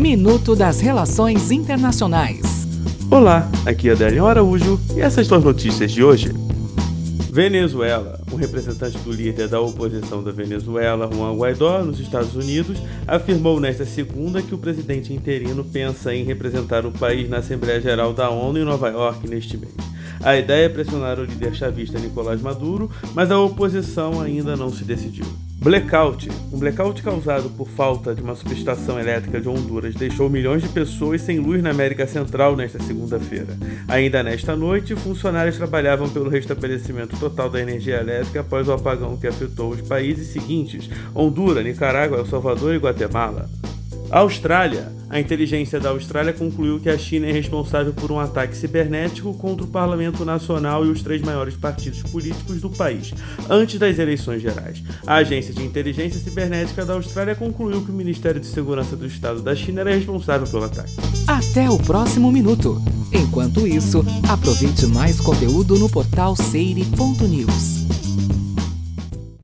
Minuto das Relações Internacionais. Olá, aqui é Adélio Araújo e essas são as notícias de hoje. Venezuela. Um representante do líder da oposição da Venezuela, Juan Guaidó, nos Estados Unidos, afirmou nesta segunda que o presidente interino pensa em representar o país na Assembleia Geral da ONU em Nova York neste mês. A ideia é pressionar o líder chavista Nicolás Maduro, mas a oposição ainda não se decidiu. Blackout. Um blackout causado por falta de uma subestação elétrica de Honduras deixou milhões de pessoas sem luz na América Central nesta segunda-feira. Ainda nesta noite, funcionários trabalhavam pelo restabelecimento total da energia elétrica após o apagão que afetou os países seguintes: Honduras, Nicarágua, El Salvador e Guatemala. Austrália. A inteligência da Austrália concluiu que a China é responsável por um ataque cibernético contra o Parlamento Nacional e os três maiores partidos políticos do país, antes das eleições gerais. A Agência de Inteligência Cibernética da Austrália concluiu que o Ministério de Segurança do Estado da China era responsável pelo ataque. Até o próximo minuto. Enquanto isso, aproveite mais conteúdo no portal seire.news.